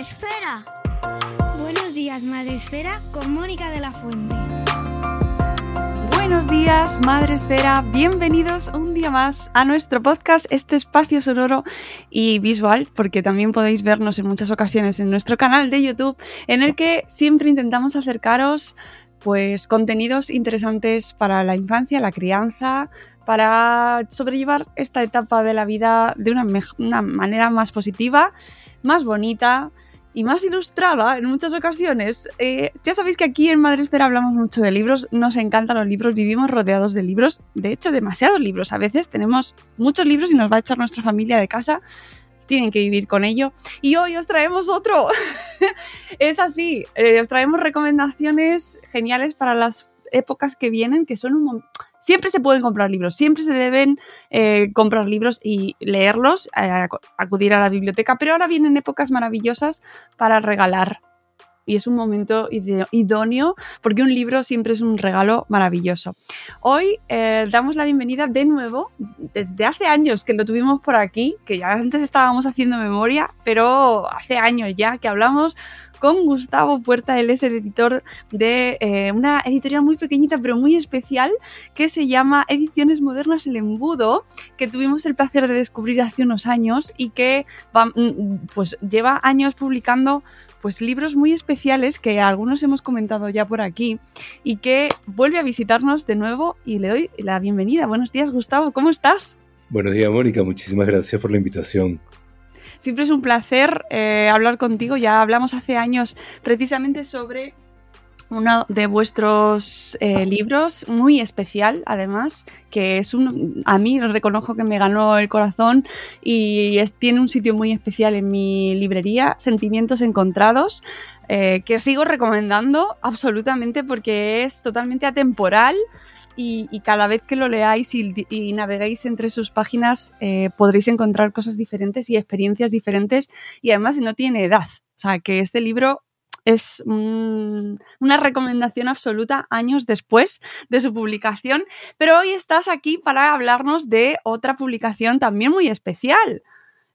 Días, Madre Esfera. Buenos días, Madre Esfera, con Mónica de la Fuente. Buenos días, Madre Esfera. Bienvenidos un día más a nuestro podcast, este espacio sonoro y visual, porque también podéis vernos en muchas ocasiones en nuestro canal de YouTube, en el que siempre intentamos acercaros pues contenidos interesantes para la infancia, la crianza, para sobrellevar esta etapa de la vida de una manera más positiva, más bonita y más ilustrada en muchas ocasiones. Eh, ya sabéis que aquí en Madre Espera hablamos mucho de libros, nos encantan los libros, vivimos rodeados de libros, de hecho demasiados libros, a veces tenemos muchos libros y nos va a echar nuestra familia de casa, tienen que vivir con ello. Y hoy os traemos otro. es así, eh, os traemos recomendaciones geniales para las épocas que vienen, que son un mon- Siempre se pueden comprar libros, siempre se deben eh, comprar libros y leerlos, eh, acu- acudir a la biblioteca, pero ahora vienen épocas maravillosas para regalar. Y es un momento idóneo porque un libro siempre es un regalo maravilloso. Hoy eh, damos la bienvenida de nuevo, desde hace años que lo tuvimos por aquí, que ya antes estábamos haciendo memoria, pero hace años ya que hablamos con Gustavo Puerta, él es el editor de eh, una editorial muy pequeñita pero muy especial que se llama Ediciones Modernas El Embudo, que tuvimos el placer de descubrir hace unos años y que mm, pues lleva años publicando pues libros muy especiales que algunos hemos comentado ya por aquí y que vuelve a visitarnos de nuevo y le doy la bienvenida. Buenos días, Gustavo, ¿cómo estás? Buenos días, Mónica. Muchísimas gracias por la invitación. Siempre es un placer eh, hablar contigo. Ya hablamos hace años precisamente sobre uno de vuestros eh, libros, muy especial además, que es un, a mí reconozco que me ganó el corazón y tiene un sitio muy especial en mi librería, Sentimientos Encontrados, eh, que sigo recomendando absolutamente porque es totalmente atemporal. Y, y cada vez que lo leáis y, y naveguéis entre sus páginas eh, podréis encontrar cosas diferentes y experiencias diferentes y además no tiene edad. O sea, que este libro es una recomendación absoluta años después de su publicación, pero hoy estás aquí para hablarnos de otra publicación también muy especial.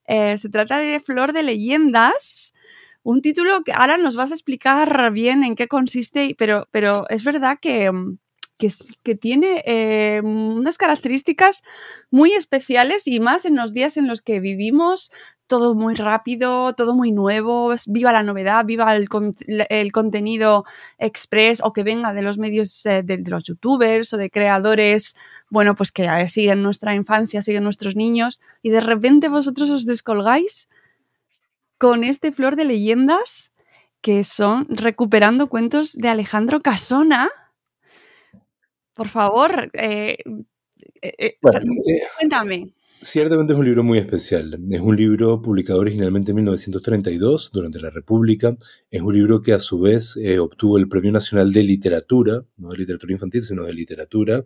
Eh, se trata de Flor de Leyendas, un título que ahora nos vas a explicar bien en qué consiste, pero, pero es verdad que, que tiene eh, unas características muy especiales y más en los días en los que vivimos, todo muy rápido, todo muy nuevo, viva la novedad, viva el, con- el contenido express o que venga de los medios eh, de, de los youtubers o de creadores, bueno, pues que eh, siguen nuestra infancia, siguen nuestros niños y de repente vosotros os descolgáis con este flor de leyendas que son recuperando cuentos de Alejandro Casona. Por favor, eh, Bueno, eh, cuéntame. Ciertamente es un libro muy especial. Es un libro publicado originalmente en 1932, durante la República. Es un libro que a su vez eh, obtuvo el Premio Nacional de Literatura, no de literatura infantil, sino de literatura,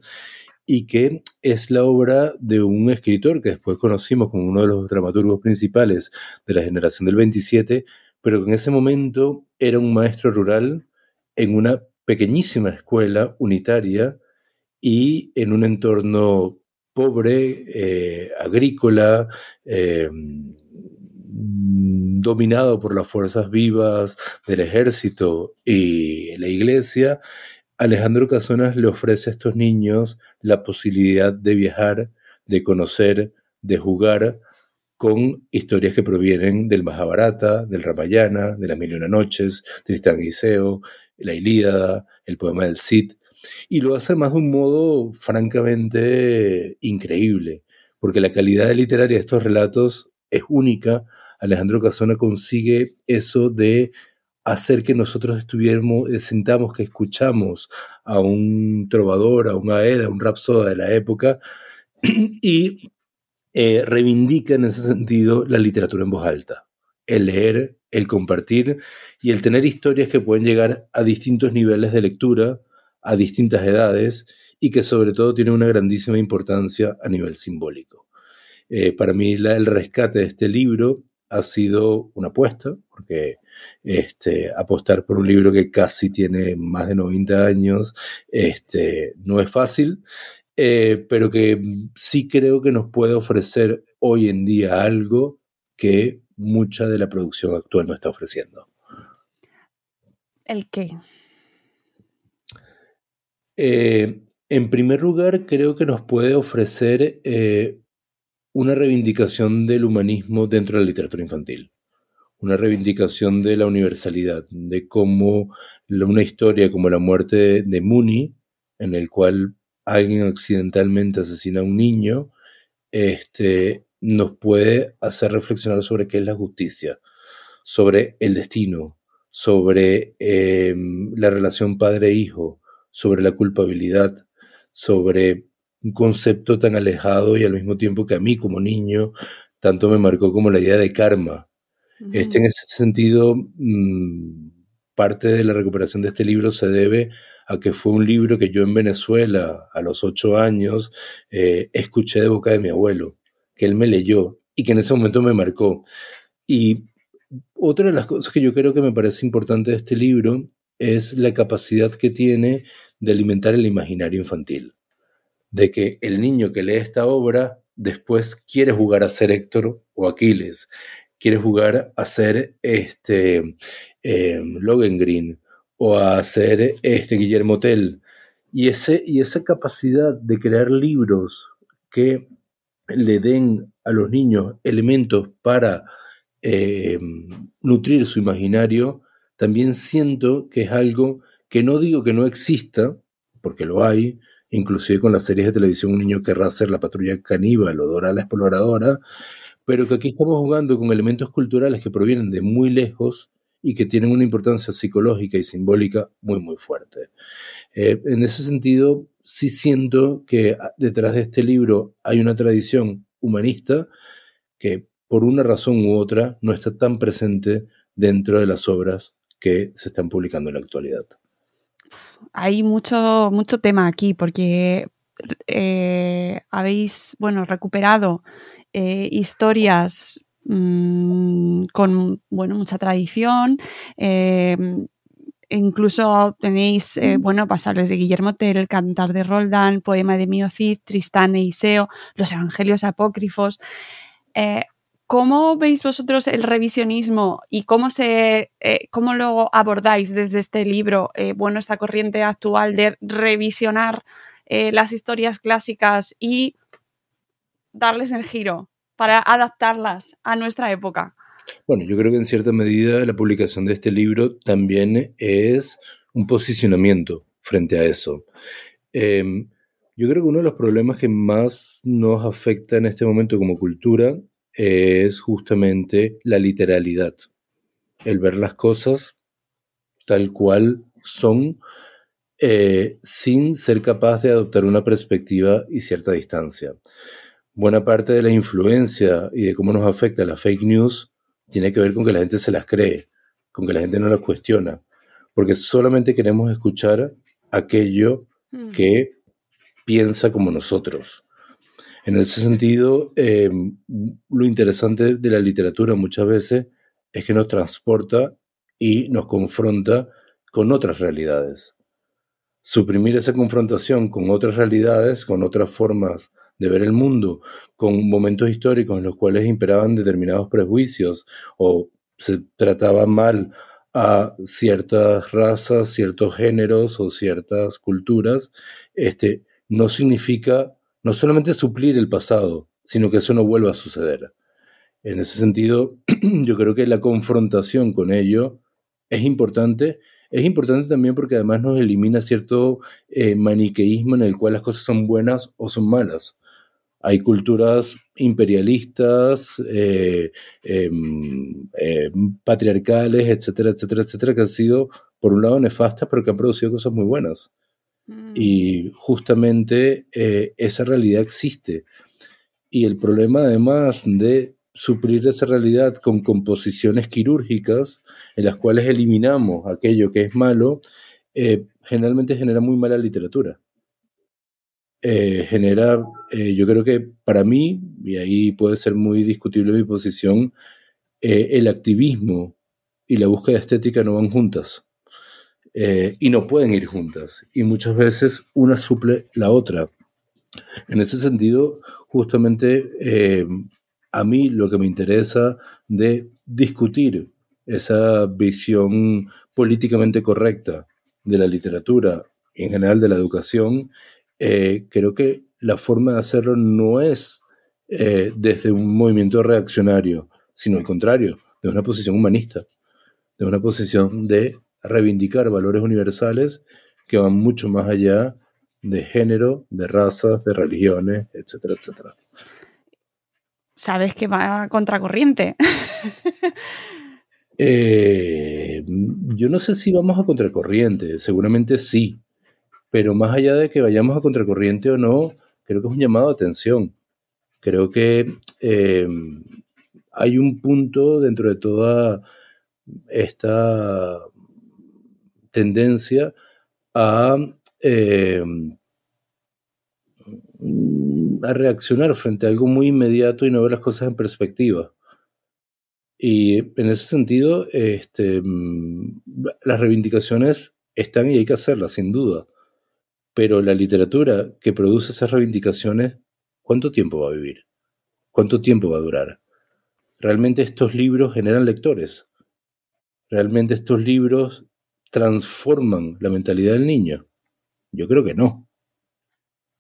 y que es la obra de un escritor que después conocimos como uno de los dramaturgos principales de la generación del 27, pero que en ese momento era un maestro rural en una pequeñísima escuela unitaria y en un entorno pobre, eh, agrícola, eh, dominado por las fuerzas vivas del ejército y la iglesia, Alejandro Casonas le ofrece a estos niños la posibilidad de viajar, de conocer, de jugar con historias que provienen del Mahabharata, del Ramayana, de las Mil y Una Noches, Tristán Iseo, la Ilíada, el poema del Cid, y lo hace más de un modo francamente increíble, porque la calidad literaria de estos relatos es única. Alejandro Casona consigue eso de hacer que nosotros estuviéramos, eh, sintamos que escuchamos a un trovador, a un aeda, a un rapsoda de la época, y eh, reivindica en ese sentido la literatura en voz alta, el leer, el compartir y el tener historias que pueden llegar a distintos niveles de lectura, a distintas edades y que sobre todo tienen una grandísima importancia a nivel simbólico. Eh, para mí el rescate de este libro ha sido una apuesta, porque este, apostar por un libro que casi tiene más de 90 años este, no es fácil, eh, pero que sí creo que nos puede ofrecer hoy en día algo que mucha de la producción actual no está ofreciendo. ¿El qué? Eh, en primer lugar, creo que nos puede ofrecer eh, una reivindicación del humanismo dentro de la literatura infantil. Una reivindicación de la universalidad, de cómo una historia como la muerte de Mooney, en el cual alguien accidentalmente asesina a un niño, este, nos puede hacer reflexionar sobre qué es la justicia, sobre el destino, sobre em, la relación padre-hijo, sobre la culpabilidad, sobre un concepto tan alejado y al mismo tiempo que a mí como niño tanto me marcó como la idea de karma, este, en ese sentido, mm, parte de la recuperación de este libro se debe a que fue un libro que yo en Venezuela, a los ocho años, eh, escuché de boca de mi abuelo, que él me leyó y que en ese momento me marcó. Y otra de las cosas que yo creo que me parece importante de este libro es la capacidad que tiene de alimentar el imaginario infantil. De que el niño que lee esta obra después quiere jugar a ser Héctor o Aquiles, quiere jugar a ser este, eh, Green o a ser este, Guillermo Tell. Y, ese, y esa capacidad de crear libros que le den a los niños elementos para eh, nutrir su imaginario, también siento que es algo que no digo que no exista, porque lo hay, inclusive con las series de televisión un niño querrá ser la patrulla caníbal o Dora la exploradora, pero que aquí estamos jugando con elementos culturales que provienen de muy lejos y que tienen una importancia psicológica y simbólica muy, muy fuerte. Eh, en ese sentido, sí siento que detrás de este libro hay una tradición humanista que por una razón u otra no está tan presente dentro de las obras que se están publicando en la actualidad. Hay mucho, mucho tema aquí porque eh, habéis, bueno, recuperado eh, historias mmm, con bueno, mucha tradición. Eh, incluso tenéis, eh, bueno, pasables de Guillermo Tell, el Cantar de Roldán, Poema de Mio Cid, Tristán e Iseo, los Evangelios Apócrifos. ¿Cómo veis vosotros el revisionismo y cómo, se, cómo lo abordáis desde este libro, bueno, esta corriente actual de revisionar las historias clásicas y darles el giro para adaptarlas a nuestra época? Bueno, yo creo que en cierta medida la publicación de este libro también es un posicionamiento frente a eso. Em, yo creo que uno de los problemas que más nos afecta en este momento como cultura es justamente la literalidad, el ver las cosas tal cual son eh, sin ser capaz de adoptar una perspectiva y cierta distancia buena parte de la influencia y de cómo nos afecta la fake news tiene que ver con que la gente se las cree, con que la gente no las cuestiona, porque solamente queremos escuchar aquello mm. que piensa como nosotros. En ese sentido, em, lo interesante de la literatura muchas veces es que nos transporta y nos confronta con otras realidades. Suprimir esa confrontación con otras realidades, con otras formas de ver el mundo, con momentos históricos en los cuales imperaban determinados prejuicios o se trataba mal a ciertas razas, ciertos géneros o ciertas culturas, este, no significa no solamente suplir el pasado, sino que eso no vuelva a suceder. En ese sentido, yo creo que la confrontación con ello es importante. Es importante también porque además nos elimina cierto eh, maniqueísmo en el cual las cosas son buenas o son malas. Hay culturas imperialistas, eh, em, em, patriarcales, etcétera, etcétera, etcétera, que han sido, por un lado, nefastas, pero que han producido cosas muy buenas. Mm. Y justamente eh, esa realidad existe. Y el problema, además de suplir esa realidad con composiciones quirúrgicas en las cuales eliminamos aquello que es malo, eh, generalmente genera muy mala literatura. Eh, genera, yo creo que para mí, y ahí puede ser muy discutible mi posición, el activismo y la búsqueda estética no van juntas. Y no pueden ir juntas. Y muchas veces una suple la otra. En ese sentido, justamente a mí lo que me interesa de discutir esa visión políticamente correcta de la literatura, en general de la educación, eh, creo que la forma de hacerlo no es eh, desde un movimiento reaccionario, sino al contrario, de una posición humanista, de una posición de reivindicar valores universales que van mucho más allá de género, de razas, de religiones, etcétera, etcétera. Sabes que va a contracorriente. Eh, yo no sé si vamos a contracorriente, seguramente sí, pero más allá de que vayamos a contracorriente o no, creo que es un llamado de atención. Creo que eh, hay un punto dentro de toda esta tendencia a, eh, a reaccionar frente a algo muy inmediato y no ver las cosas en perspectiva. Y en ese sentido, este, las reivindicaciones están y hay que hacerlas, sin duda. Pero la literatura que produce esas reivindicaciones, ¿cuánto tiempo va a vivir? ¿Cuánto tiempo va a durar? ¿Realmente estos libros generan lectores? ¿Realmente estos libros transforman la mentalidad del niño? Yo creo que no.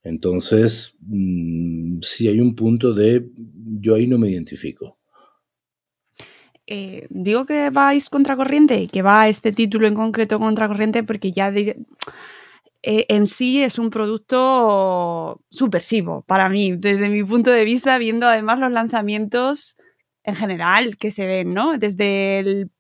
Entonces, mm, si hay un punto de yo ahí no me identifico. Eh, digo que vais contracorriente que va este título en concreto contracorriente porque ya eh, en sí es un producto subversivo para mí, desde mi punto de vista, viendo además los lanzamientos en general que se ven, ¿no? Desde el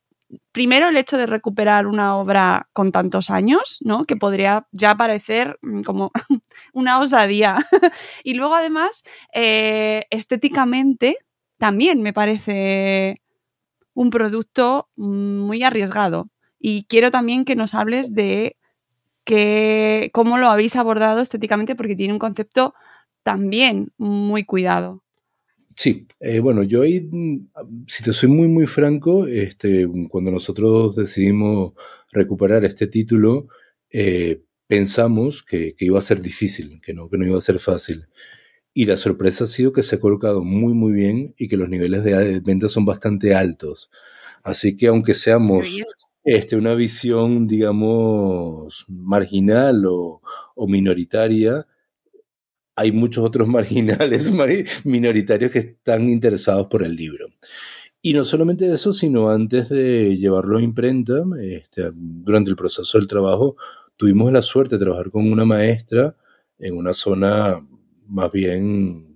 primero el hecho de recuperar una obra con tantos años, ¿no? Que podría ya parecer mm, como una osadía. y luego además, eh, estéticamente, también me parece un producto muy arriesgado. Y quiero también que nos hables de que, cómo lo habéis abordado estéticamente, porque tiene un concepto también muy cuidado. Sí, eh, bueno, yo ahí, mm, si te soy muy, muy franco, este, cuando nosotros decidimos recuperar este título, eh, pensamos que, iba a ser difícil, que no, que no iba a ser fácil. Y la sorpresa ha sido que se ha colocado muy, muy bien y que los niveles de venta son bastante altos. Así que aunque seamos este, una visión, digamos, marginal o, minoritaria, hay muchos otros marginales, minoritarios que están interesados por el libro. Y no solamente eso, sino antes de llevarlo a imprenta, este, durante el proceso del trabajo, tuvimos la suerte de trabajar con una maestra en una zona más bien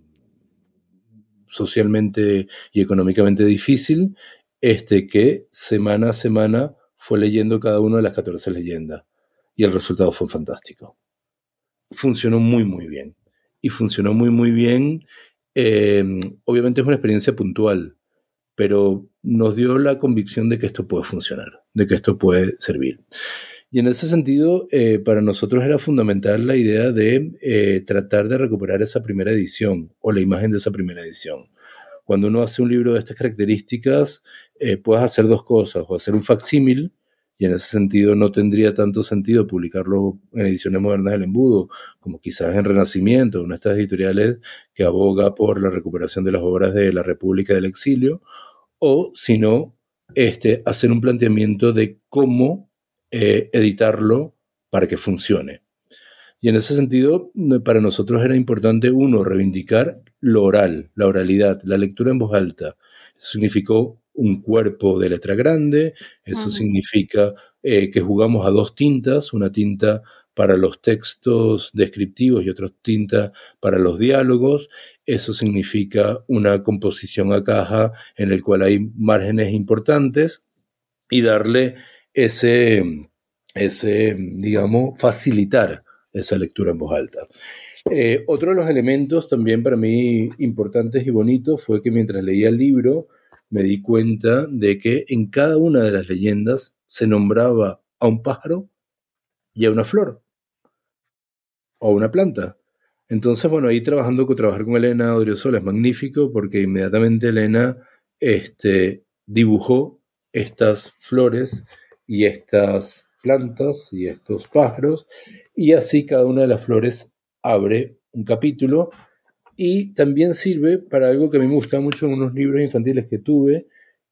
socialmente y económicamente difícil, este, que semana a semana fue leyendo cada una de las 14 leyendas y el resultado fue fantástico. Funcionó muy, muy bien. Y funcionó muy, muy bien. Em, obviamente es una experiencia puntual, pero nos dio la convicción de que esto puede funcionar, de que esto puede servir. Y en ese sentido, eh, para nosotros era fundamental la idea de eh, tratar de recuperar esa primera edición o la imagen de esa primera edición. Cuando uno hace un libro de estas características, eh, puedes hacer dos cosas, o hacer un facsímil, en ese sentido no tendría tanto sentido publicarlo en ediciones modernas del embudo, como quizás en Renacimiento, una de estas editoriales que aboga por la recuperación de las obras de la República del Exilio, o si no, este, hacer un planteamiento de cómo eh, editarlo para que funcione. Y en ese sentido, para nosotros era importante, uno, reivindicar lo oral, la oralidad, la lectura en voz alta. Significó un cuerpo de letra grande, eso significa eh, que jugamos a dos tintas, una tinta para los textos descriptivos y otra tinta para los diálogos. Eso significa una composición a caja en el cual hay márgenes importantes y darle ese, ese digamos, facilitar esa lectura en voz alta. Eh, otro de los elementos también para mí importantes y bonitos fue que mientras leía el libro me di cuenta de que en cada una de las leyendas se nombraba a un pájaro y a una flor o a una planta. Entonces, bueno, ahí trabajando con trabajar con Elena Odriozola es magnífico porque inmediatamente Elena este, dibujó estas flores y estas plantas y estos pájaros y así cada una de las flores abre un capítulo y también sirve para algo que a mí me gusta mucho en unos libros infantiles que tuve,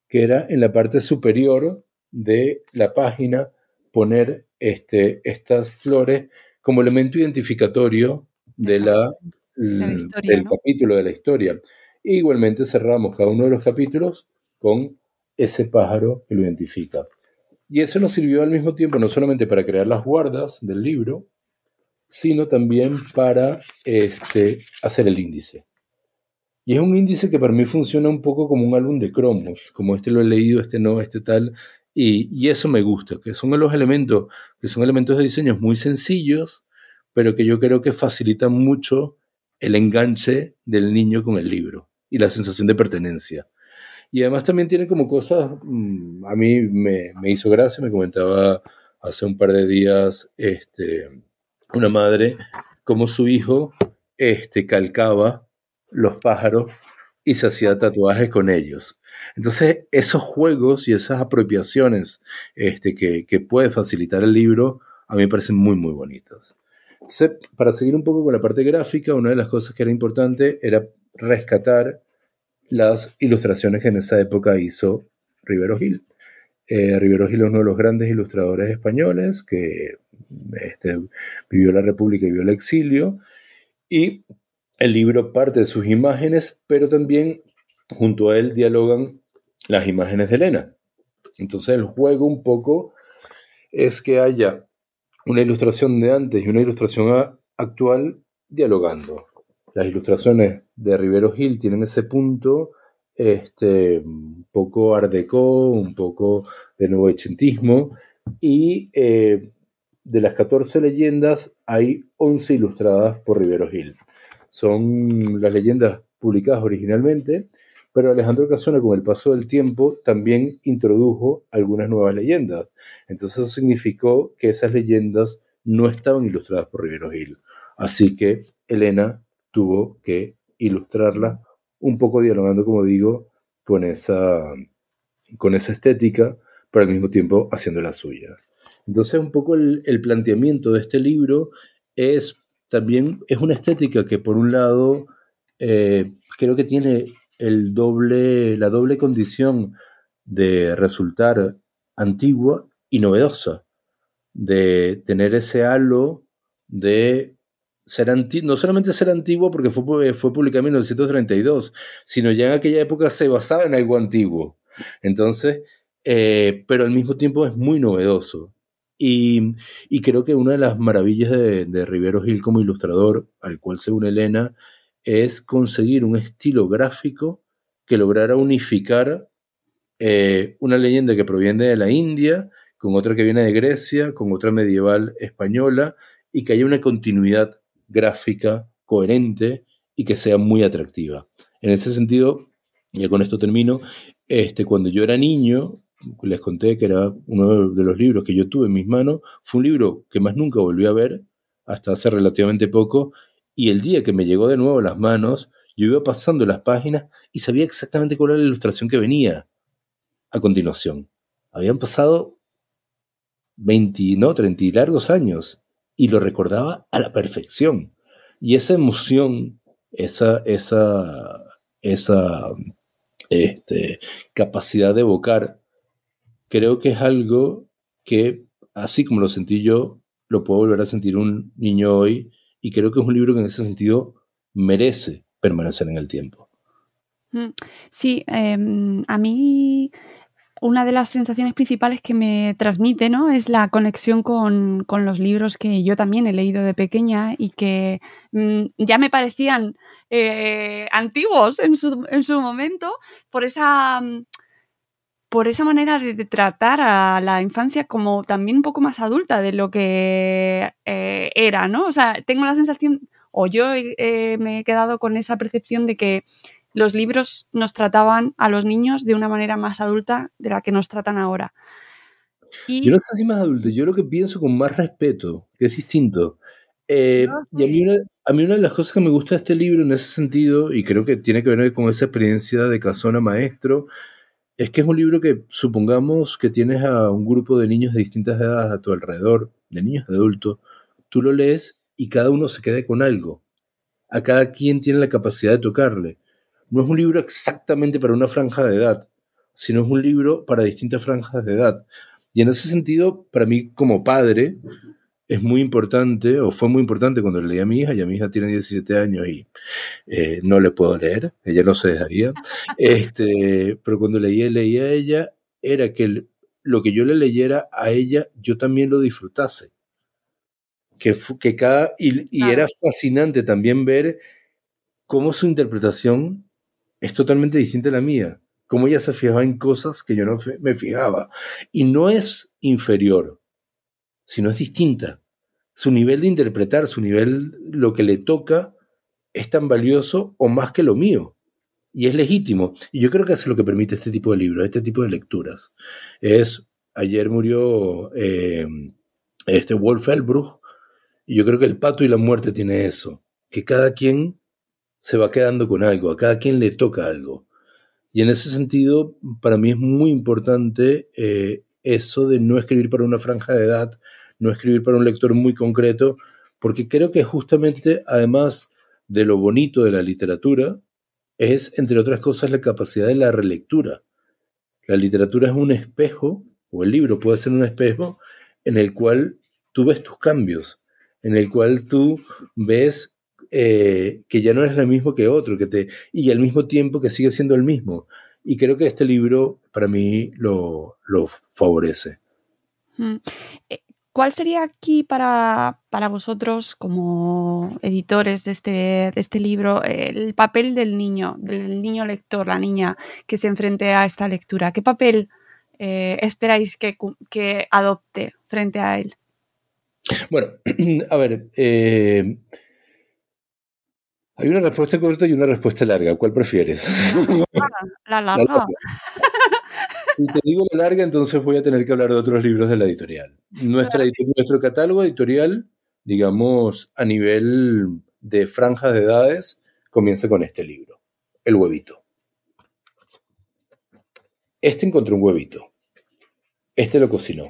que era en la parte superior de la página poner este, estas flores como elemento identificatorio de la, del capítulo de la historia. E igualmente cerramos cada uno de los capítulos con ese pájaro que lo identifica. Y eso nos sirvió al mismo tiempo no solamente para crear las guardas del libro, sino también para este, hacer el índice. Y es un índice que para mí funciona un poco como un álbum de cromos, como este lo he leído, este no, este tal, y, y eso me gusta, que son los elementos, que son elementos de diseño muy sencillos, pero que yo creo que facilitan mucho el enganche del niño con el libro y la sensación de pertenencia. Y además también tiene como cosas, mm, a mí me, me hizo gracia, me comentaba hace un par de días, este, una madre, como su hijo este, calcaba los pájaros y se hacía tatuajes con ellos. Entonces, esos juegos y esas apropiaciones este, que, que puede facilitar el libro, a mí me parecen muy, muy bonitas. para seguir un poco con la parte gráfica, una de las cosas que era importante era rescatar las ilustraciones que en esa época hizo Rivero Gil. Eh, Rivero Gil es uno de los grandes ilustradores españoles que este, vivió la República y vivió el exilio. Y el libro parte de sus imágenes, pero también junto a él dialogan las imágenes de Elena. Entonces el juego un poco es que haya una ilustración de antes y una ilustración actual dialogando. Las ilustraciones de Rivero Gil tienen ese punto este, un poco art un poco de nuevo ochentismo, y eh, de las 14 leyendas hay 11 ilustradas por Rivero Gil. Son las leyendas publicadas originalmente, pero Alejandro Casona con el paso del tiempo también introdujo algunas nuevas leyendas. Entonces eso significó que esas leyendas no estaban ilustradas por Rivero Gil. Así que Elena tuvo que ilustrarlas un poco dialogando, como digo, con esa, con esa estética, pero al mismo tiempo haciendo la suya. Entonces, un poco el, planteamiento de este libro es también, es una estética que por un lado eh, creo que tiene el doble, la doble condición de resultar antigua y novedosa, de tener ese halo de no solamente ser antiguo porque fue, fue publicado en 1932, sino ya en aquella época se basaba en algo antiguo. Entonces, eh, pero al mismo tiempo es muy novedoso. Y, creo que una de las maravillas de, de Rivero Gil como ilustrador, al cual se une Elena, es conseguir un estilo gráfico que lograra unificar eh, una leyenda que proviene de la India, con otra que viene de Grecia, con otra medieval española, y que haya una continuidad gráfica coherente y que sea muy atractiva. En ese sentido, ya con esto termino, este, cuando yo era niño, les conté que era uno de los libros que yo tuve en mis manos, fue un libro que más nunca volví a ver, hasta hace relativamente poco, y el día que me llegó de nuevo a las manos, yo iba pasando las páginas y sabía exactamente cuál era la ilustración que venía a continuación. Habían pasado 20, no, 30 largos años y lo recordaba a la perfección. Y esa emoción, esa, esa, esa este, capacidad de evocar creo que es algo que, así como lo sentí yo, lo puedo volver a sentir un niño hoy y creo que es un libro que en ese sentido merece permanecer en el tiempo. Mm, sí, em, a mí una de las sensaciones principales que me transmite ¿no? es la conexión con, los libros que yo también he leído de pequeña y que mm, ya me parecían eh, antiguos en su, en su, momento por esa, mm, por esa manera de, tratar a la infancia como también un poco más adulta de lo que eh, era, ¿no? O sea, tengo la sensación, o yo eh, me he quedado con esa percepción de que los libros nos trataban a los niños de una manera más adulta de la que nos tratan ahora. Yo no sé si más adulto, yo lo que pienso con más respeto, que es distinto. Eh, y a mí, una, a mí, una, de las cosas que me gusta de este libro en ese sentido, y creo que tiene que ver con esa experiencia de casona maestro, es que es un libro que supongamos que tienes a un grupo de niños de distintas edades a tu alrededor, de niños de adultos, tú lo lees y cada uno se queda con algo. A cada quien tiene la capacidad de tocarle no es un libro exactamente para una franja de edad, sino es un libro para distintas franjas de edad. Y en ese sentido, para mí como padre, es muy importante, o fue muy importante cuando le leí a mi hija, ya mi hija tiene 17 años y eh, no le puedo leer, ella no se dejaría, este, pero cuando leía, leía a ella, era que lo que yo le leyera a ella, yo también lo disfrutase. Que, que cada, y, y era fascinante también ver cómo su interpretación es totalmente distinta a la mía. Como ella se fijaba en cosas que yo no me fijaba. Y no es inferior, sino es distinta. Su nivel de interpretar, su nivel, lo que le toca, es tan valioso o más que lo mío. Y es legítimo. Y yo creo que es lo que permite este tipo de libros, este tipo de lecturas. Es, ayer murió eh, este Wolf Elbruch, y yo creo que el pato y la muerte tiene eso, que cada quien se va quedando con algo, a cada quien le toca algo. Y en ese sentido, para mí es muy importante eh, eso de no escribir para una franja de edad, no escribir para un lector muy concreto, porque creo que justamente, además de lo bonito de la literatura, es, entre otras cosas, la capacidad de la relectura. La literatura es un espejo, o el libro puede ser un espejo, en el cual tú ves tus cambios, en el cual tú ves eh, que ya no es lo mismo que otro, que te, y al mismo tiempo que sigue siendo el mismo. Y creo que este libro para mí lo, lo favorece. Mm. Eh, ¿Cuál sería aquí para, para, vosotros, como editores de este, de este libro, el papel del niño, del niño lector, la niña que se enfrente a esta lectura? ¿Qué papel eh, esperáis que, que, adopte frente a él? Bueno, a ver, hay una respuesta corta y una respuesta larga. ¿Cuál prefieres? La larga. Si te digo la larga, entonces voy a tener que hablar de otros libros de la editorial. Nuestra, nuestro catálogo editorial, digamos, a nivel de franjas de edades, comienza con este libro, El huevito. Este encontró un huevito. Este lo cocinó.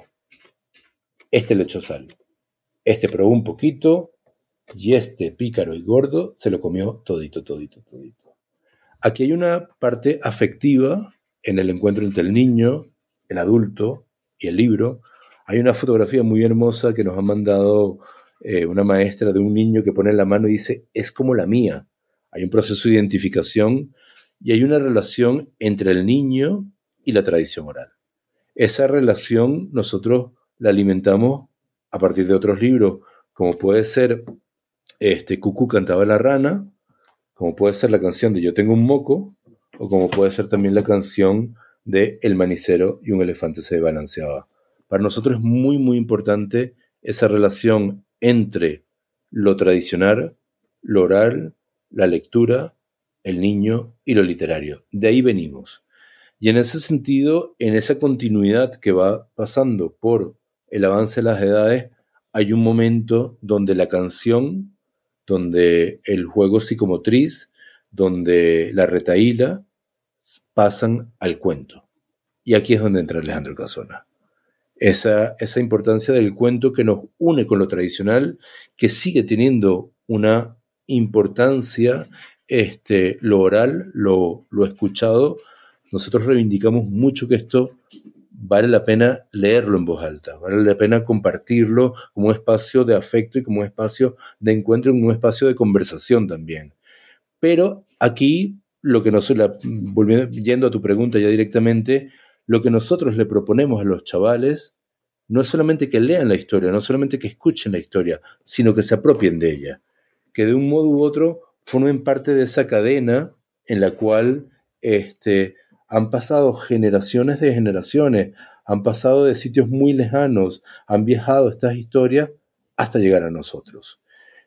Este le echó sal. Este probó un poquito, y este pícaro y gordo se lo comió todito, todito, todito. Aquí hay una parte afectiva en el encuentro entre el niño, el adulto y el libro. Hay una fotografía muy hermosa que nos ha mandado eh, una maestra de un niño que pone la mano y dice, es como la mía. Hay un proceso de identificación y hay una relación entre el niño y la tradición oral. Esa relación nosotros la alimentamos a partir de otros libros, como puede ser este, Cucú cantaba la rana, como puede ser la canción de Yo tengo un moco, o como puede ser también la canción de El manicero y un elefante se balanceaba. Para nosotros es muy, muy importante esa relación entre lo tradicional, lo oral, la lectura, el niño y lo literario. De ahí venimos. Y en ese sentido, en esa continuidad que va pasando por el avance de las edades, hay un momento donde la canción donde el juego psicomotriz, donde la retaíla pasan al cuento. Y aquí es donde entra Alejandro Casona. Esa, esa importancia del cuento que nos une con lo tradicional, que sigue teniendo una importancia, este, lo oral, lo, lo escuchado. Nosotros reivindicamos mucho que esto vale la pena leerlo en voz alta, vale la pena compartirlo como un espacio de afecto y como espacio de encuentro, como un espacio de conversación también. Pero aquí, lo que nosotros, yendo a tu pregunta ya directamente, lo que nosotros le proponemos a los chavales no es solamente que lean la historia, no solamente que escuchen la historia, sino que se apropien de ella, que de un modo u otro formen parte de esa cadena en la cual este, han pasado generaciones de generaciones, han pasado de sitios muy lejanos, han viajado estas historias hasta llegar a nosotros.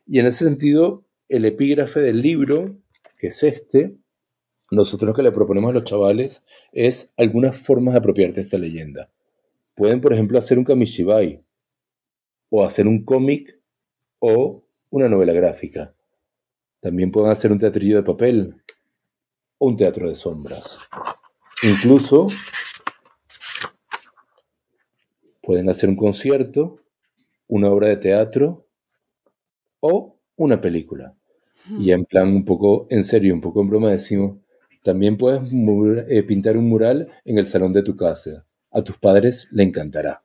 Y en ese sentido, el epígrafe del libro, que es este, nosotros lo que le proponemos a los chavales es algunas formas de apropiarte de esta leyenda. Pueden, por ejemplo, hacer un kamishibai, o hacer un cómic, o una novela gráfica. También pueden hacer un teatrillo de papel, o un teatro de sombras. Incluso pueden hacer un concierto, una obra de teatro o una película. Y en plan un poco en serio, un poco en broma decimos, también puedes eh, pintar un mural en el salón de tu casa. A tus padres le encantará.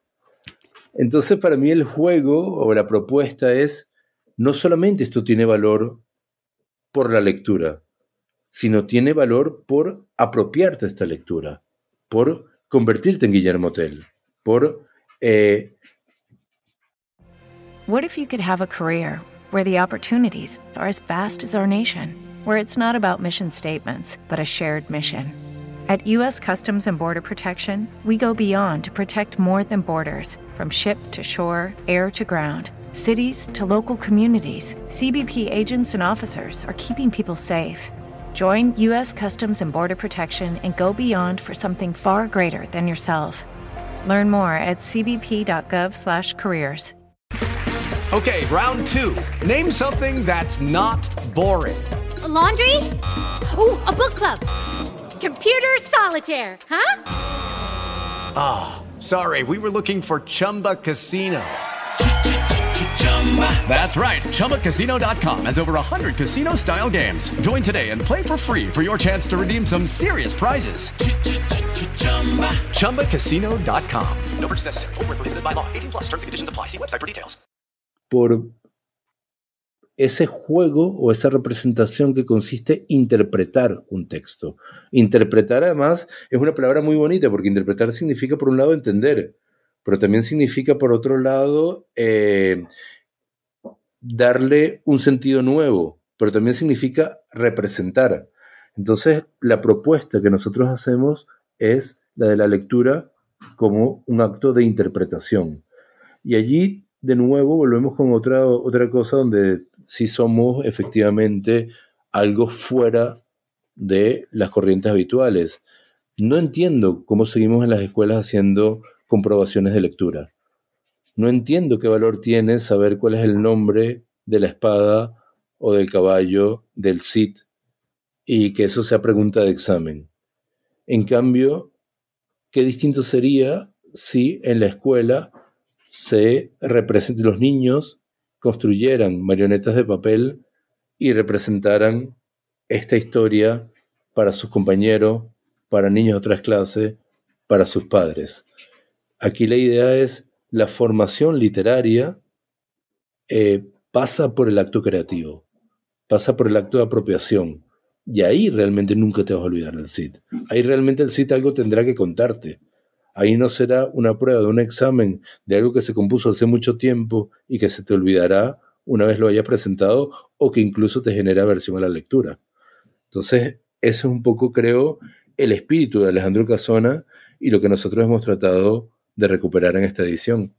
Entonces para mí el juego o la propuesta es, no solamente esto tiene valor por la lectura, sino tiene valor por apropiarte esta lectura, por convertirte en Guillermo Tell, por... Eh... What if you could have a career where the opportunities are as vast as our nation, where it's not about mission statements, but a shared mission? At U.S. Customs and Border Protection, we go beyond to protect more than borders, from ship to shore, air to ground cities to local communities, CBP agents and officers are keeping people safe. Join U.S. Customs and Border Protection and go beyond for something far greater than yourself. Learn more at cbp.gov/careers. Okay, round two. Name something that's not boring. A laundry. Ooh, a book club. Computer solitaire. Huh? Ah, oh, sorry. We were looking for Chumba Casino. That's right. ChumbaCasino.com has over 100 casino style games. Join today and play for free for your chance to redeem some serious prizes. ChumbaCasino.com. No purchase necessary. Full prohibited by law. 18 plus terms and conditions apply. See website for details. Por ese juego o esa representación que consiste interpretar un texto. Interpretar, además, es una palabra muy bonita porque interpretar significa, por un lado, entender pero también significa, por otro lado, eh, darle un sentido nuevo, pero también significa representar. Entonces, la propuesta que nosotros hacemos es la de la lectura como un acto de interpretación. Y allí, de nuevo, volvemos con otra, otra cosa donde sí somos efectivamente algo fuera de las corrientes habituales. No entiendo cómo seguimos en las escuelas haciendo comprobaciones de lectura. No entiendo qué valor tiene saber cuál es el nombre de la espada o del caballo del Cid y que eso sea pregunta de examen. En cambio, qué distinto sería si en la escuela se los niños construyeran marionetas de papel y representaran esta historia para sus compañeros, para niños de otras clases, para sus padres. Aquí la idea es la formación literaria eh, pasa por el acto creativo, pasa por el acto de apropiación. Y ahí realmente nunca te vas a olvidar del CIT. Ahí realmente el CIT algo tendrá que contarte. Ahí no será una prueba de un examen de algo que se compuso hace mucho tiempo y que se te olvidará una vez lo hayas presentado o que incluso te genera aversión a la lectura. Entonces, ese es un poco, creo, el espíritu de Alejandro Casona y lo que nosotros hemos tratado de recuperar en esta edición.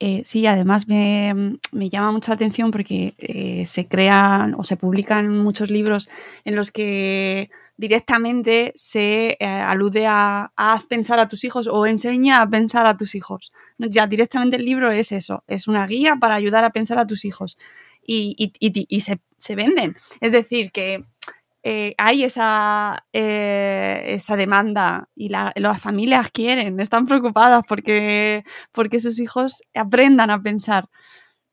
Eh, sí, además me, llama mucha atención porque eh, se crean o se publican muchos libros en los que directamente se eh, alude a, haz pensar a tus hijos o enseña a pensar a tus hijos. Ya directamente el libro es eso, es una guía para ayudar a pensar a tus hijos y, se, se, venden. Es decir, que eh, hay esa, eh, esa demanda y las familias quieren, están preocupadas porque, porque sus hijos aprendan a pensar.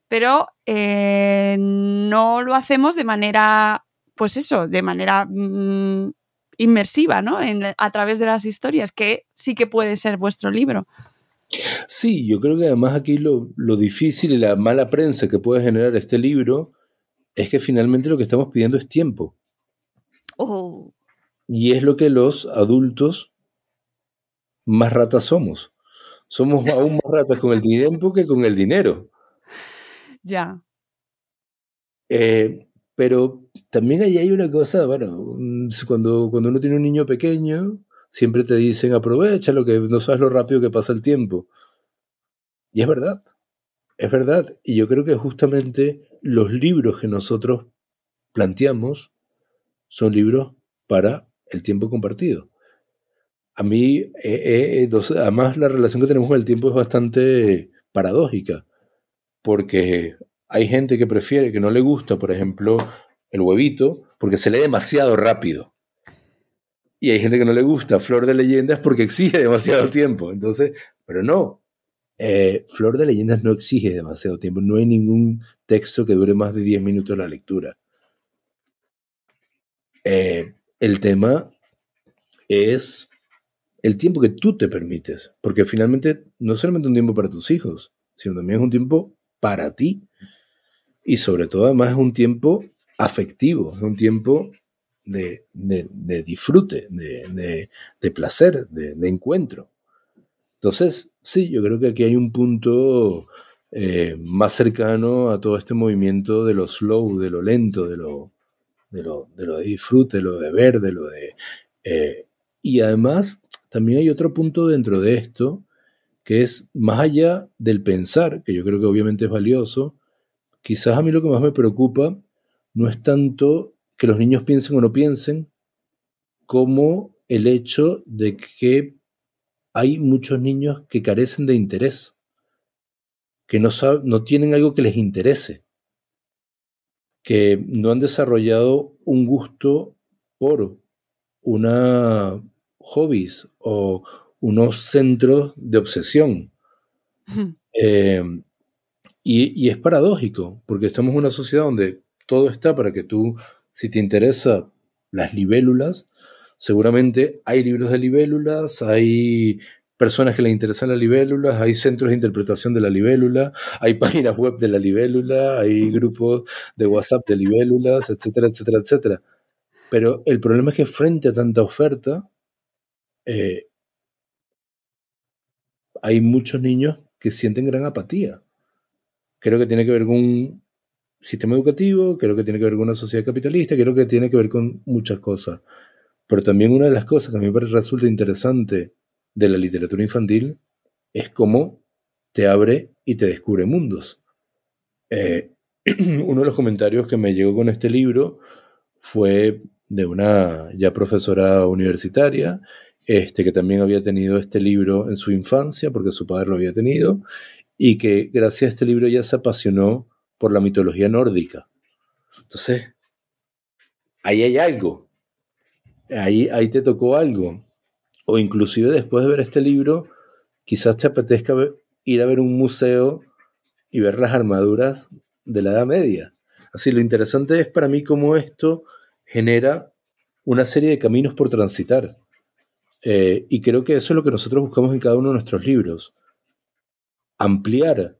Pero eh, no lo hacemos de manera, pues eso, de manera mm, inmersiva, ¿no? A través de las historias, que sí que puede ser vuestro libro. Sí, yo creo que además aquí lo, lo difícil y la mala prensa que puede generar este libro es que finalmente lo que estamos pidiendo es tiempo. Oh. Y es lo que los adultos más ratas somos. Somos aún más ratas con el tiempo que con el dinero. Ya. Eh, pero también ahí hay una cosa, bueno, cuando, cuando uno tiene un niño pequeño, siempre te dicen aprovecha lo que no sabes lo rápido que pasa el tiempo. Y es verdad, es verdad. Y yo creo que justamente los libros que nosotros planteamos son libros para el tiempo compartido. A mí, eh, eh, además, la relación que tenemos con el tiempo es bastante paradójica, porque hay gente que prefiere, que no le gusta, por ejemplo, el huevito, porque se lee demasiado rápido. Y hay gente que no le gusta Flor de Leyendas porque exige demasiado tiempo. Entonces, pero no. Eh, Flor de Leyendas no exige demasiado tiempo. No hay ningún texto que dure más de 10 minutos la lectura. Eh, el tema es el tiempo que tú te permites, porque finalmente no es solamente un tiempo para tus hijos, sino también es un tiempo para ti. Y sobre todo además es un tiempo afectivo, es un tiempo de, disfrute, de, placer, de, encuentro. Entonces, sí, yo creo que aquí hay un punto eh, más cercano a todo este movimiento de lo slow, de lo lento, de lo, de lo, de lo de disfrute, de lo de ver, de lo de... Eh, y además, también hay otro punto dentro de esto, que es más allá del pensar, que yo creo que obviamente es valioso, quizás a mí lo que más me preocupa no es tanto que los niños piensen o no piensen, como el hecho de que hay muchos niños que carecen de interés, que no, no tienen algo que les interese que no han desarrollado un gusto por una hobbies o unos centros de obsesión. Eh, y, y, es paradójico, porque estamos en una sociedad donde todo está para que tú, si te interesa las libélulas, seguramente hay libros de libélulas, hay personas que les interesan las libélulas, hay centros de interpretación de la libélula, hay páginas web de la libélula, hay grupos de WhatsApp de libélulas, etcétera, etcétera, etcétera. Pero el problema es que frente a tanta oferta, eh, hay muchos niños que sienten gran apatía. Creo que tiene que ver con un sistema educativo, creo que tiene que ver con una sociedad capitalista, creo que tiene que ver con muchas cosas. Pero también una de las cosas que a mí me resulta interesante de la literatura infantil es cómo te abre y te descubre mundos. Eh, uno de los comentarios que me llegó con este libro fue de una ya profesora universitaria, este, que también había tenido este libro en su infancia, porque su padre lo había tenido, y que gracias a este libro ya se apasionó por la mitología nórdica. Entonces, ahí hay algo, ahí, ahí te tocó algo o inclusive después de ver este libro, quizás te apetezca ir a ver un museo y ver las armaduras de la Edad Media. Así, lo interesante es para mí cómo esto genera una serie de caminos por transitar. Eh, y creo que eso es lo que nosotros buscamos en cada uno de nuestros libros. Ampliar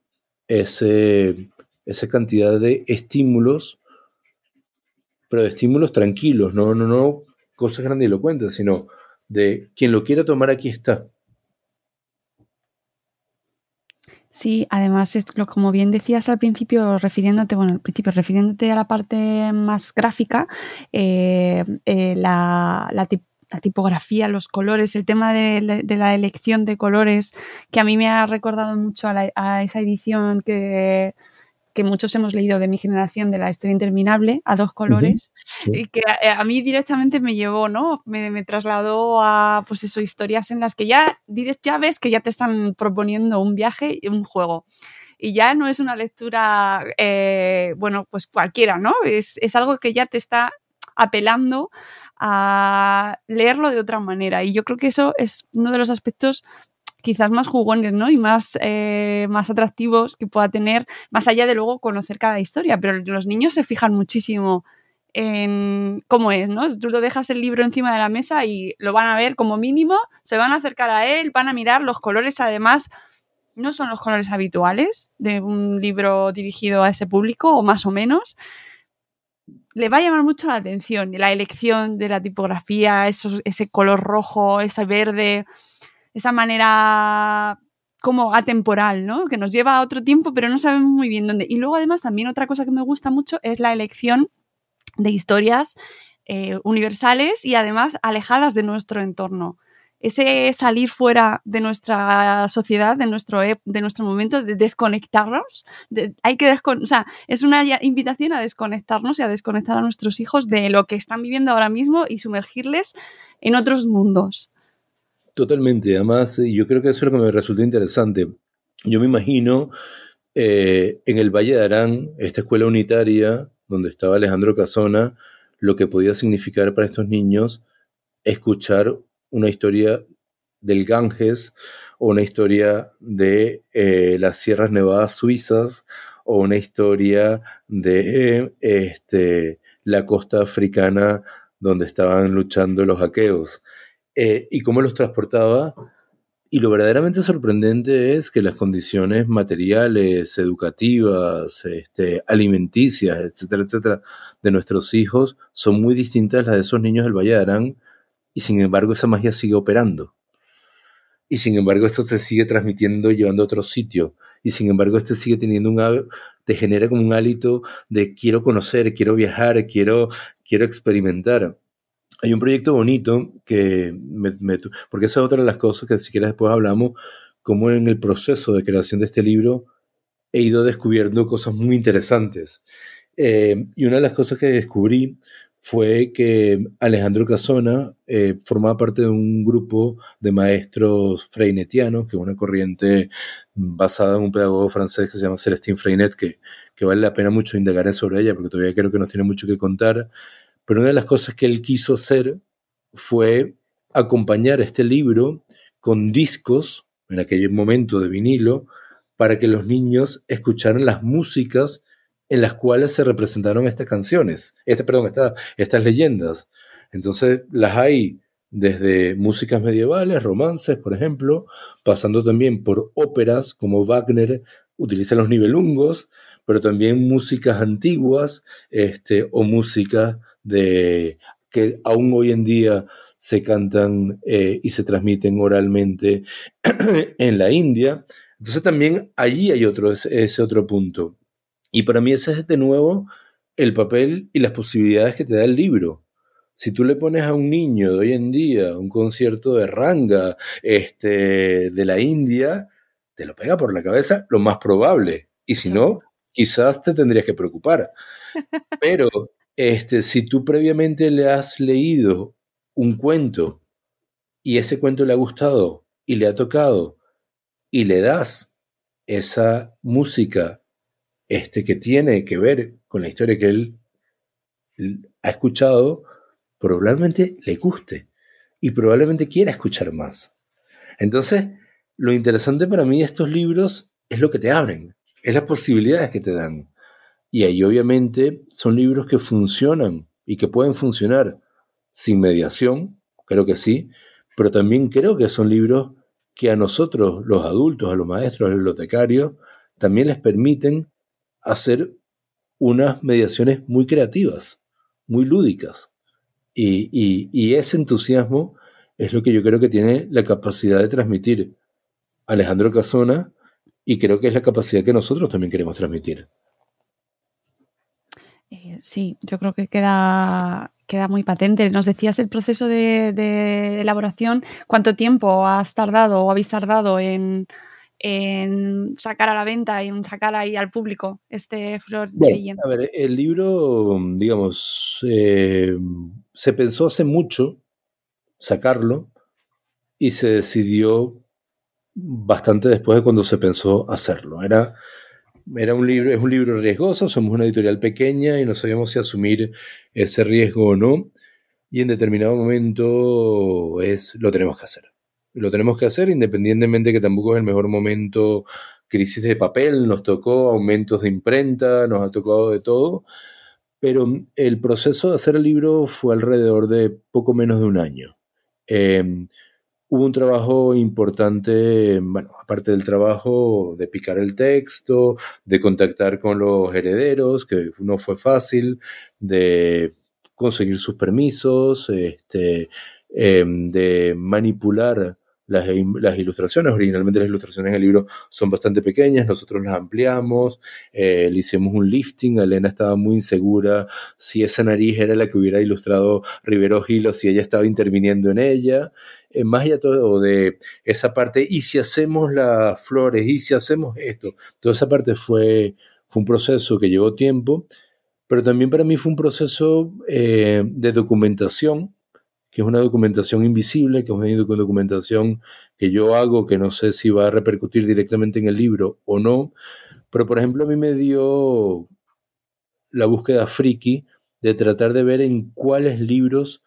ese, esa cantidad de estímulos, pero de estímulos tranquilos, no, no, no cosas grandilocuentes, sino de quien lo quiera tomar aquí está. Sí, además, como bien decías al principio, refiriéndote, bueno, al principio, refiriéndote a la parte más gráfica, eh, eh, la, tipografía, los colores, el tema de, la elección de colores, que a mí me ha recordado mucho a esa edición que que muchos hemos leído de mi generación de la historia interminable a dos colores y que a, mí directamente me llevó, ¿no? Me, trasladó a, pues eso, historias en las que ya, ya ves que ya te están proponiendo un viaje y un juego. Y ya no es una lectura, eh, bueno, pues cualquiera, ¿no? Es, es algo que ya te está apelando a leerlo de otra manera. Y yo creo que eso es uno de los aspectos quizás más jugones, ¿no? Y más, eh, más atractivos que pueda tener, más allá de luego conocer cada historia. Pero los niños se fijan muchísimo en cómo es, ¿no? Tú lo dejas el libro encima de la mesa y lo van a ver como mínimo, se van a acercar a él, van a mirar los colores, además no son los colores habituales de un libro dirigido a ese público, o más o menos. Le va a llamar mucho la atención la elección de la tipografía, ese color rojo, ese verde, esa manera como atemporal, ¿no? Que nos lleva a otro tiempo, pero no sabemos muy bien dónde. Y luego, además, también otra cosa que me gusta mucho es la elección de historias eh, universales y además alejadas de nuestro entorno. Ese salir fuera de nuestra sociedad, de nuestro, de nuestro momento, de desconectarnos, hay que sea, es una invitación a desconectarnos y a desconectar a nuestros hijos de lo que están viviendo ahora mismo y sumergirles en otros mundos. Totalmente, además yo creo que eso es lo que me resulta interesante. Yo me imagino eh, en el Valle de Arán, esta escuela unitaria donde estaba Alejandro Casona, lo que podía significar para estos niños escuchar una historia del Ganges o una historia de eh, las Sierras Nevadas Suizas o una historia de este, la costa africana donde estaban luchando los aqueos eh, y cómo los transportaba y lo verdaderamente sorprendente es que las condiciones materiales, educativas, este, alimenticias, etcétera, etcétera, de nuestros hijos son muy distintas a las de esos niños del Valle de Arán y sin embargo esa magia sigue operando. Y sin embargo esto se sigue transmitiendo, llevando a otro sitio. Y sin embargo esto sigue teniendo un... te genera como un hálito de quiero conocer, quiero viajar, quiero, quiero experimentar hay un proyecto bonito que, me, porque esa es otra de las cosas que si quieres después hablamos, como en el proceso de creación de este libro he ido descubriendo cosas muy interesantes. Eh, y una de las cosas que descubrí fue que Alejandro Casona eh, formaba parte de un grupo de maestros freinetianos, que es una corriente basada en un pedagogo francés que se llama Celestine Freinet, que, que vale la pena mucho indagar sobre ella, porque todavía creo que nos tiene mucho que contar pero una de las cosas que él quiso hacer fue acompañar este libro con discos, en aquel momento de vinilo, para que los niños escucharan las músicas en las cuales se representaron estas canciones, este, perdón, estas leyendas. Entonces las hay desde músicas medievales, romances, por ejemplo, pasando también por óperas como Wagner utiliza los nivelungos, pero también músicas antiguas este, o música de que aún hoy en día se cantan eh, y se transmiten oralmente en la India. Entonces también allí hay otro, ese, otro punto. Y para mí ese es de nuevo el papel y las posibilidades que te da el libro. Si tú le pones a un niño de hoy en día un concierto de ranga este, de la India, te lo pega por la cabeza lo más probable. Y si no, quizás te tendrías que preocupar. Pero este, si tú previamente le has leído un cuento y ese cuento le ha gustado y le ha tocado y le das esa música este, que tiene que ver con la historia que él ha escuchado, probablemente le guste y probablemente quiera escuchar más. Entonces, lo interesante para mí de estos libros es lo que te abren, es las posibilidades que te dan. Y ahí obviamente son libros que funcionan y que pueden funcionar sin mediación, creo que sí, pero también creo que son libros que a nosotros, los adultos, a los maestros, a los bibliotecarios, también les permiten hacer unas mediaciones muy creativas, muy lúdicas. Y, y, ese entusiasmo es lo que yo creo que tiene la capacidad de transmitir Alejandro Casona y creo que es la capacidad que nosotros también queremos transmitir. Sí, yo creo que queda, queda muy patente. Nos decías el proceso de, elaboración, ¿cuánto tiempo has tardado o habéis tardado en, sacar a la venta y en sacar ahí al público este Flor de leyenda? A ver, el libro, digamos, eh, se pensó hace mucho sacarlo y se decidió bastante después de cuando se pensó hacerlo. Era era un libro, es un libro riesgoso, somos una editorial pequeña y no sabíamos si asumir ese riesgo o no. Y en determinado momento es, lo tenemos que hacer. Lo tenemos que hacer independientemente que tampoco es el mejor momento, crisis de papel, nos tocó aumentos de imprenta, nos ha tocado de todo, pero el proceso de hacer el libro fue alrededor de poco menos de un año. Em, hubo un trabajo importante, bueno, aparte del trabajo de picar el texto, de contactar con los herederos, que no fue fácil, de conseguir sus permisos, este, em, de manipular las, las, ilustraciones. Originalmente las ilustraciones en el libro son bastante pequeñas, nosotros las ampliamos, eh, le hicimos un lifting, Elena estaba muy insegura si esa nariz era la que hubiera ilustrado Rivero Gil o si ella estaba interviniendo en ella. Eh, más allá todo de esa parte, y si hacemos las flores, y si hacemos esto, toda esa parte fue, fue un proceso que llevó tiempo, pero también para mí fue un proceso eh, de documentación que es una documentación invisible, que es una documentación que yo hago, que no sé si va a repercutir directamente en el libro o no, pero por ejemplo a mí me dio la búsqueda friki de tratar de ver en cuáles libros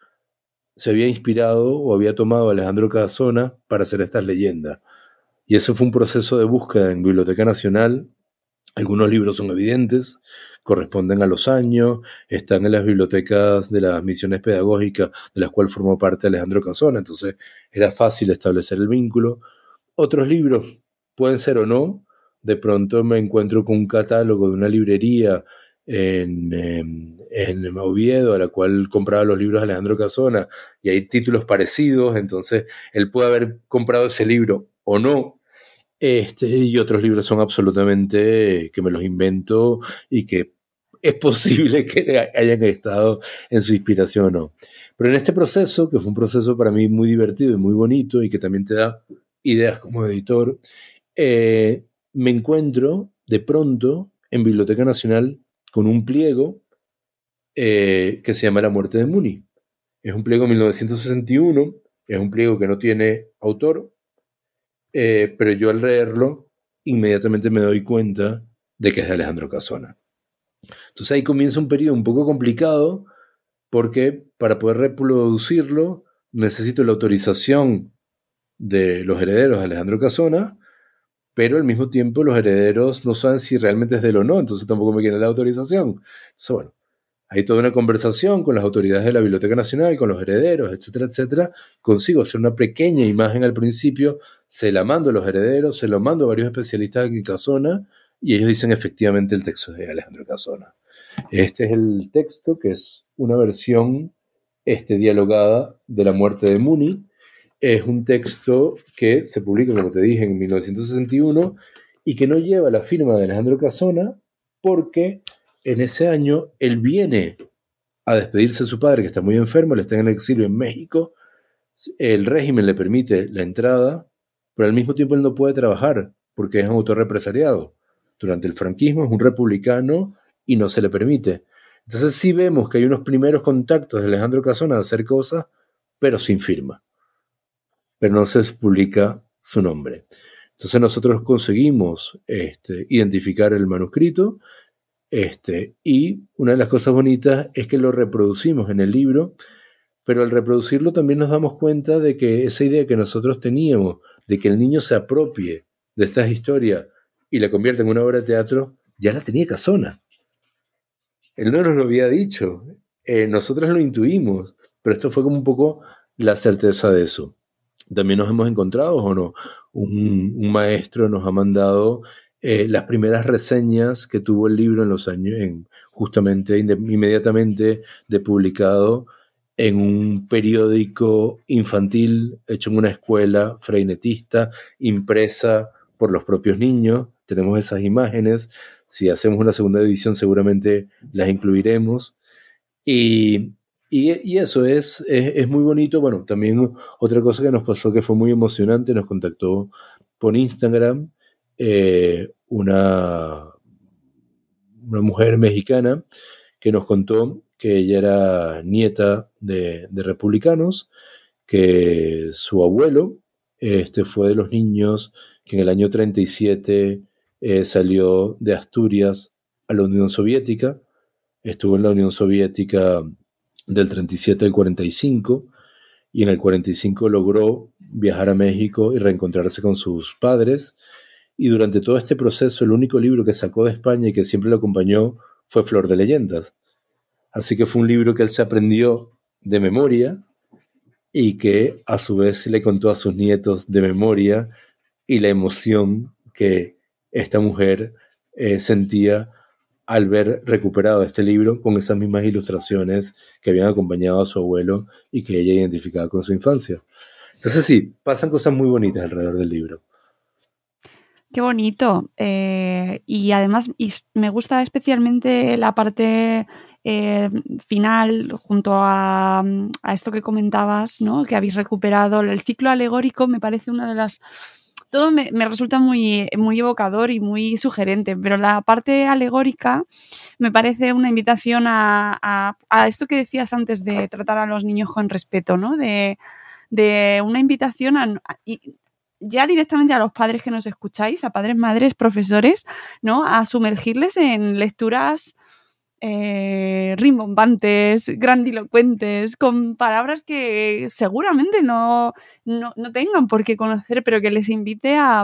se había inspirado o había tomado Alejandro Casona para hacer estas leyendas. Y eso fue un proceso de búsqueda en Biblioteca Nacional. Algunos libros son evidentes, corresponden a los años, están en las bibliotecas de las misiones pedagógicas de las cuales formó parte Alejandro Casona, entonces era fácil establecer el vínculo. Otros libros pueden ser o no, de pronto me encuentro con un catálogo de una librería en, em, en, Oviedo, a la cual compraba los libros Alejandro Casona, y hay títulos parecidos, entonces él puede haber comprado ese libro o no, este, y otros libros son absolutamente que me los invento y que es posible que hayan estado en su inspiración o no. Pero en este proceso, que fue un proceso para mí muy divertido y muy bonito y que también te da ideas como editor, eh, me encuentro de pronto en Biblioteca Nacional con un pliego eh, que se llama La muerte de Muni. Es un pliego de 1961, es un pliego que no tiene autor, eh, pero yo al leerlo inmediatamente me doy cuenta de que es de Alejandro Casona. Entonces ahí comienza un periodo un poco complicado porque para poder reproducirlo necesito la autorización de los herederos de Alejandro Casona, pero al mismo tiempo los herederos no saben si realmente es de él o no, entonces tampoco me quieren la autorización. Entonces, bueno, hay toda una conversación con las autoridades de la Biblioteca Nacional, con los herederos, etcétera, etcétera. Consigo hacer una pequeña imagen al principio, se la mando a los herederos, se lo mando a varios especialistas en Casona y ellos dicen efectivamente el texto de Alejandro Casona. Este es el texto que es una versión este, dialogada de la muerte de Muni. Es un texto que se publica, como te dije, en 1961 y que no lleva la firma de Alejandro Casona porque en ese año él viene a despedirse de su padre, que está muy enfermo, él está en el exilio en México. El régimen le permite la entrada, pero al mismo tiempo él no puede trabajar porque es un autor represaliado. Durante el franquismo es un republicano y no se le permite. Entonces sí vemos que hay unos primeros contactos de Alejandro Casona de hacer cosas, pero sin firma. Pero no se publica su nombre. Entonces nosotros conseguimos este, identificar el manuscrito este, y una de las cosas bonitas es que lo reproducimos en el libro, pero al reproducirlo también nos damos cuenta de que esa idea que nosotros teníamos de que el niño se apropie de estas historias y la convierta en una obra de teatro, ya la tenía Casona. Él no nos lo había dicho, eh, nosotros lo intuimos, pero esto fue como un poco la certeza de eso. También nos hemos encontrado, o no, un, maestro nos ha mandado eh, las primeras reseñas que tuvo el libro en los años, en, justamente inmediatamente de publicado en un periódico infantil hecho en una escuela freinetista, impresa por los propios niños. Tenemos esas imágenes. Si hacemos una segunda edición seguramente las incluiremos. Y, y, eso es, es, muy bonito. Bueno, también otra cosa que nos pasó que fue muy emocionante, nos contactó por Instagram eh, una, una mujer mexicana que nos contó que ella era nieta de, republicanos, que su abuelo este, fue de los niños que en el año 37 eh, salió de Asturias a la Unión Soviética, estuvo en la Unión Soviética del 37 al 45 y en el 45 logró viajar a México y reencontrarse con sus padres y durante todo este proceso el único libro que sacó de España y que siempre lo acompañó fue Flor de Leyendas. Así que fue un libro que él se aprendió de memoria y que a su vez le contó a sus nietos de memoria y la emoción que esta mujer eh, sentía al ver recuperado este libro con esas mismas ilustraciones que habían acompañado a su abuelo y que ella identificaba con su infancia. Entonces sí, pasan cosas muy bonitas alrededor del libro. Qué bonito. Eh, y además me gusta especialmente la parte eh, final, junto a, a, esto que comentabas, ¿no? que habéis recuperado. El ciclo alegórico me parece una de las todo me, resulta muy, muy evocador y muy sugerente, pero la parte alegórica me parece una invitación a, esto que decías antes de tratar a los niños con respeto, ¿no? De, una invitación a, ya directamente a los padres que nos escucháis, a padres, madres, profesores, ¿no? A sumergirles en lecturas eh, rimbombantes, grandilocuentes, con palabras que seguramente no, no, tengan por qué conocer, pero que les invite a...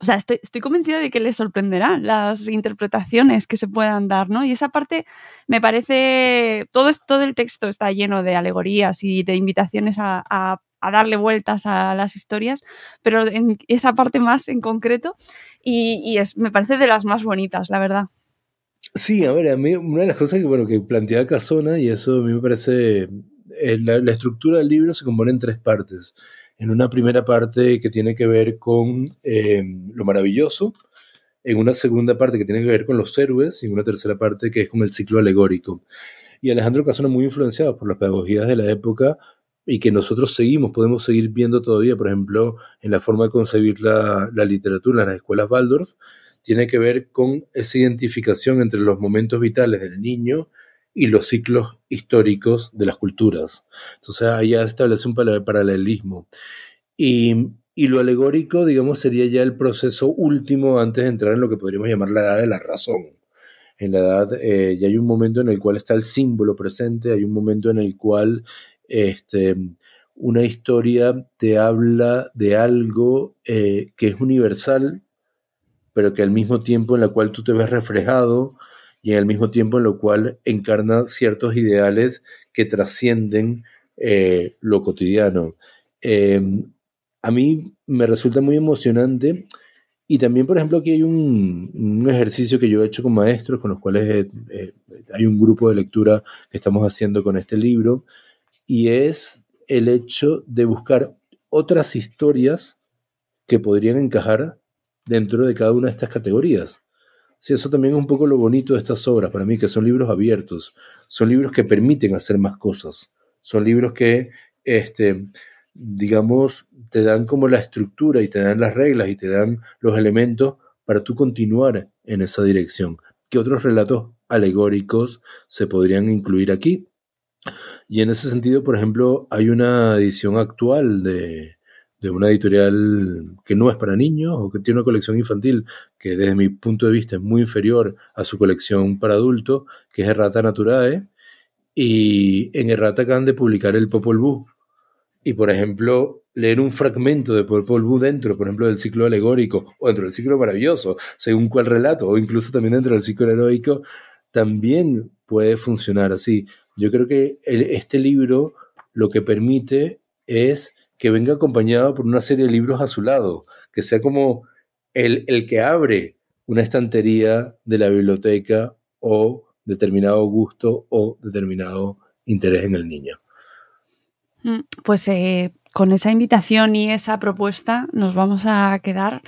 O sea, estoy, convencida de que les sorprenderán las interpretaciones que se puedan dar, ¿no? Y esa parte me parece... Todo, todo el texto está lleno de alegorías y de invitaciones a, darle vueltas a las historias, pero en esa parte más en concreto y, es, me parece de las más bonitas, la verdad. Sí, a ver, a mí una de las cosas que, bueno, que plantea Casona, y eso a mí me parece, la, estructura del libro se compone en tres partes. En una primera parte que tiene que ver con em, lo maravilloso, en una segunda parte que tiene que ver con los héroes, y en una tercera parte que es como el ciclo alegórico. Y Alejandro Casona muy influenciado por las pedagogías de la época y que nosotros seguimos, podemos seguir viendo todavía, por ejemplo, en la forma de concebir la, la literatura en las escuelas Waldorf, tiene que ver con esa identificación entre los momentos vitales del niño y los ciclos históricos de las culturas. Entonces ahí ya establece un paralelismo. Y, lo alegórico, digamos, sería ya el proceso último antes de entrar en lo que podríamos llamar la edad de la razón. En la edad, eh, ya hay un momento en el cual está el símbolo presente, hay un momento en el cual este, una historia te habla de algo eh, que es universal pero que al mismo tiempo en la cual tú te ves reflejado y al mismo tiempo en lo cual encarna ciertos ideales que trascienden eh, lo cotidiano. Em, a mí me resulta muy emocionante y también, por ejemplo, aquí hay un, ejercicio que yo he hecho con maestros, con los cuales hay un grupo de lectura que estamos haciendo con este libro, y es el hecho de buscar otras historias que podrían encajar dentro de cada una de estas categorías. Sí, eso también es un poco lo bonito de estas obras para mí, que son libros abiertos, son libros que permiten hacer más cosas, son libros que, este, digamos, te dan como la estructura y te dan las reglas y te dan los elementos para tú continuar en esa dirección. ¿Qué otros relatos alegóricos se podrían incluir aquí? Y en ese sentido, por ejemplo, hay una edición actual de, de una editorial que no es para niños o que tiene una colección infantil que desde mi punto de vista es muy inferior a su colección para adultos, que es Errata Naturae, y en Errata acaban de publicar el Popol Vuh. Y por ejemplo, leer un fragmento de Popol Vuh dentro, por ejemplo, del ciclo alegórico o dentro del ciclo maravilloso, según cuál relato, o incluso también dentro del ciclo heroico, también puede funcionar así. Yo creo que este libro lo que permite es que venga acompañado por una serie de libros a su lado, que sea como el, el que abre una estantería de la biblioteca o determinado gusto o determinado interés en el niño. Mm, pues eh, con esa invitación y esa propuesta nos vamos a quedar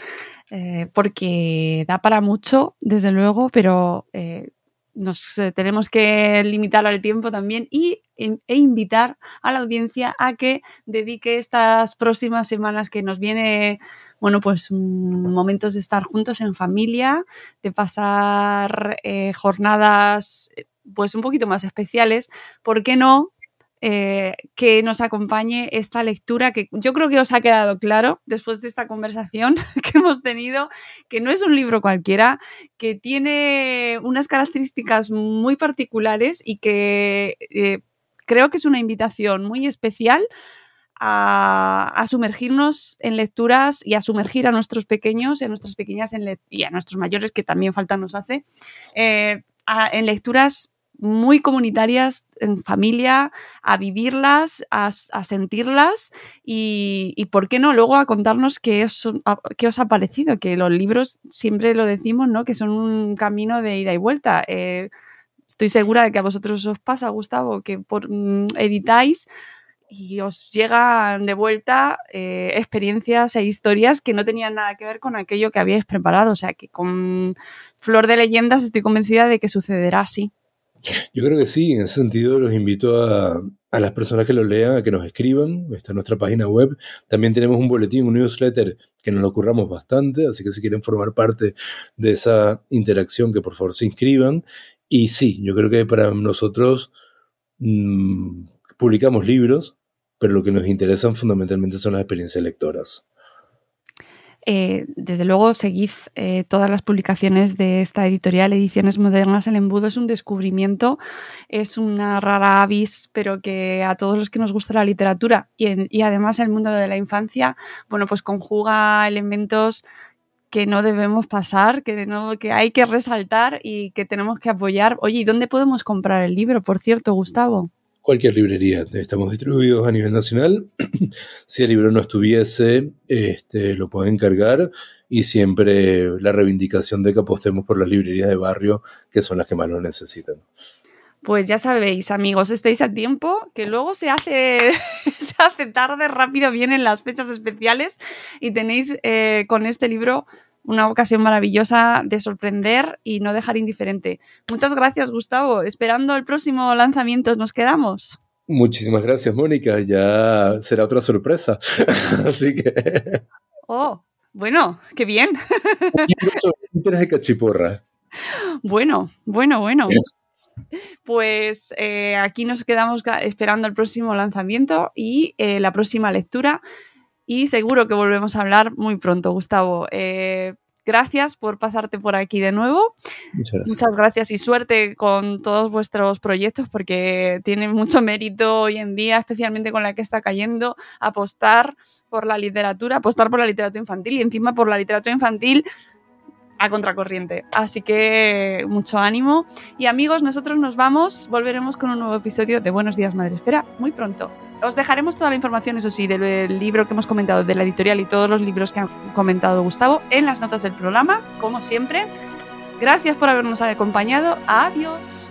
eh, porque da para mucho, desde luego, pero eh, nos eh, tenemos que limitar al tiempo también y, e, invitar a la audiencia a que dedique estas próximas semanas que nos viene, bueno, pues mm, momentos de estar juntos en familia, de pasar eh, jornadas pues un poquito más especiales, ¿por qué no eh, que nos acompañe esta lectura que yo creo que os ha quedado claro después de esta conversación que hemos tenido, que no es un libro cualquiera, que tiene unas características muy particulares y que eh, creo que es una invitación muy especial a, sumergirnos en lecturas y a sumergir a nuestros pequeños y a nuestras pequeñas y a nuestros mayores, que también falta nos hace, eh, en lecturas muy comunitarias en familia, a vivirlas, a, sentirlas y, y, ¿por qué no? Luego a contarnos qué os, qué os, ha parecido, que los libros siempre lo decimos, ¿no? Que son un camino de ida y vuelta. Eh, estoy segura de que a vosotros os pasa, Gustavo, que por, mm, editáis y os llegan de vuelta eh, experiencias e historias que no tenían nada que ver con aquello que habíais preparado. O sea que con Flor de Leyendas estoy convencida de que sucederá así. Yo creo que sí, en ese sentido los invito a, a, las personas que lo lean a que nos escriban, está en nuestra página web. También tenemos un boletín, un newsletter que nos lo curramos bastante, así que si quieren formar parte de esa interacción, que por favor se inscriban. Y sí, yo creo que para nosotros mmm, publicamos libros, pero lo que nos interesan fundamentalmente son las experiencias lectoras. Eh, desde luego, seguid eh, todas las publicaciones de esta editorial, Ediciones Modernas. El embudo es un descubrimiento, es una rara avis, pero que a todos los que nos gusta la literatura y, en, y además el mundo de la infancia, bueno, pues conjuga elementos que no debemos pasar, que, no, que hay que resaltar y que tenemos que apoyar. Oye, ¿y dónde podemos comprar el libro, por cierto, Gustavo? Cualquier librería. Estamos distribuidos a nivel nacional. si el libro no estuviese, este, lo pueden cargar y siempre la reivindicación de que apostemos por las librerías de barrio, que son las que más lo necesitan. Pues ya sabéis, amigos, estáis a tiempo, que luego se hace, se hace tarde, rápido vienen las fechas especiales y tenéis eh, con este libro una ocasión maravillosa de sorprender y no dejar indiferente. Muchas gracias, Gustavo. Esperando el próximo lanzamiento, nos quedamos. Muchísimas gracias, Mónica. Ya será otra sorpresa. Así que. Oh, bueno, qué bien. de cachiporra. Bueno, bueno, bueno. Pues eh, aquí nos quedamos esperando el próximo lanzamiento y eh, la próxima lectura y seguro que volvemos a hablar muy pronto, Gustavo. Eh, gracias por pasarte por aquí de nuevo. Muchas gracias. Muchas gracias y suerte con todos vuestros proyectos porque tienen mucho mérito hoy en día, especialmente con la que está cayendo, apostar por la literatura, apostar por la literatura infantil y encima por la literatura infantil a contracorriente. Así que mucho ánimo. Y amigos, nosotros nos vamos, volveremos con un nuevo episodio de Buenos Días Madre Esfera muy pronto. Os dejaremos toda la información, eso sí, del libro que hemos comentado, de la editorial y todos los libros que ha comentado Gustavo en las notas del programa, como siempre. Gracias por habernos acompañado. Adiós.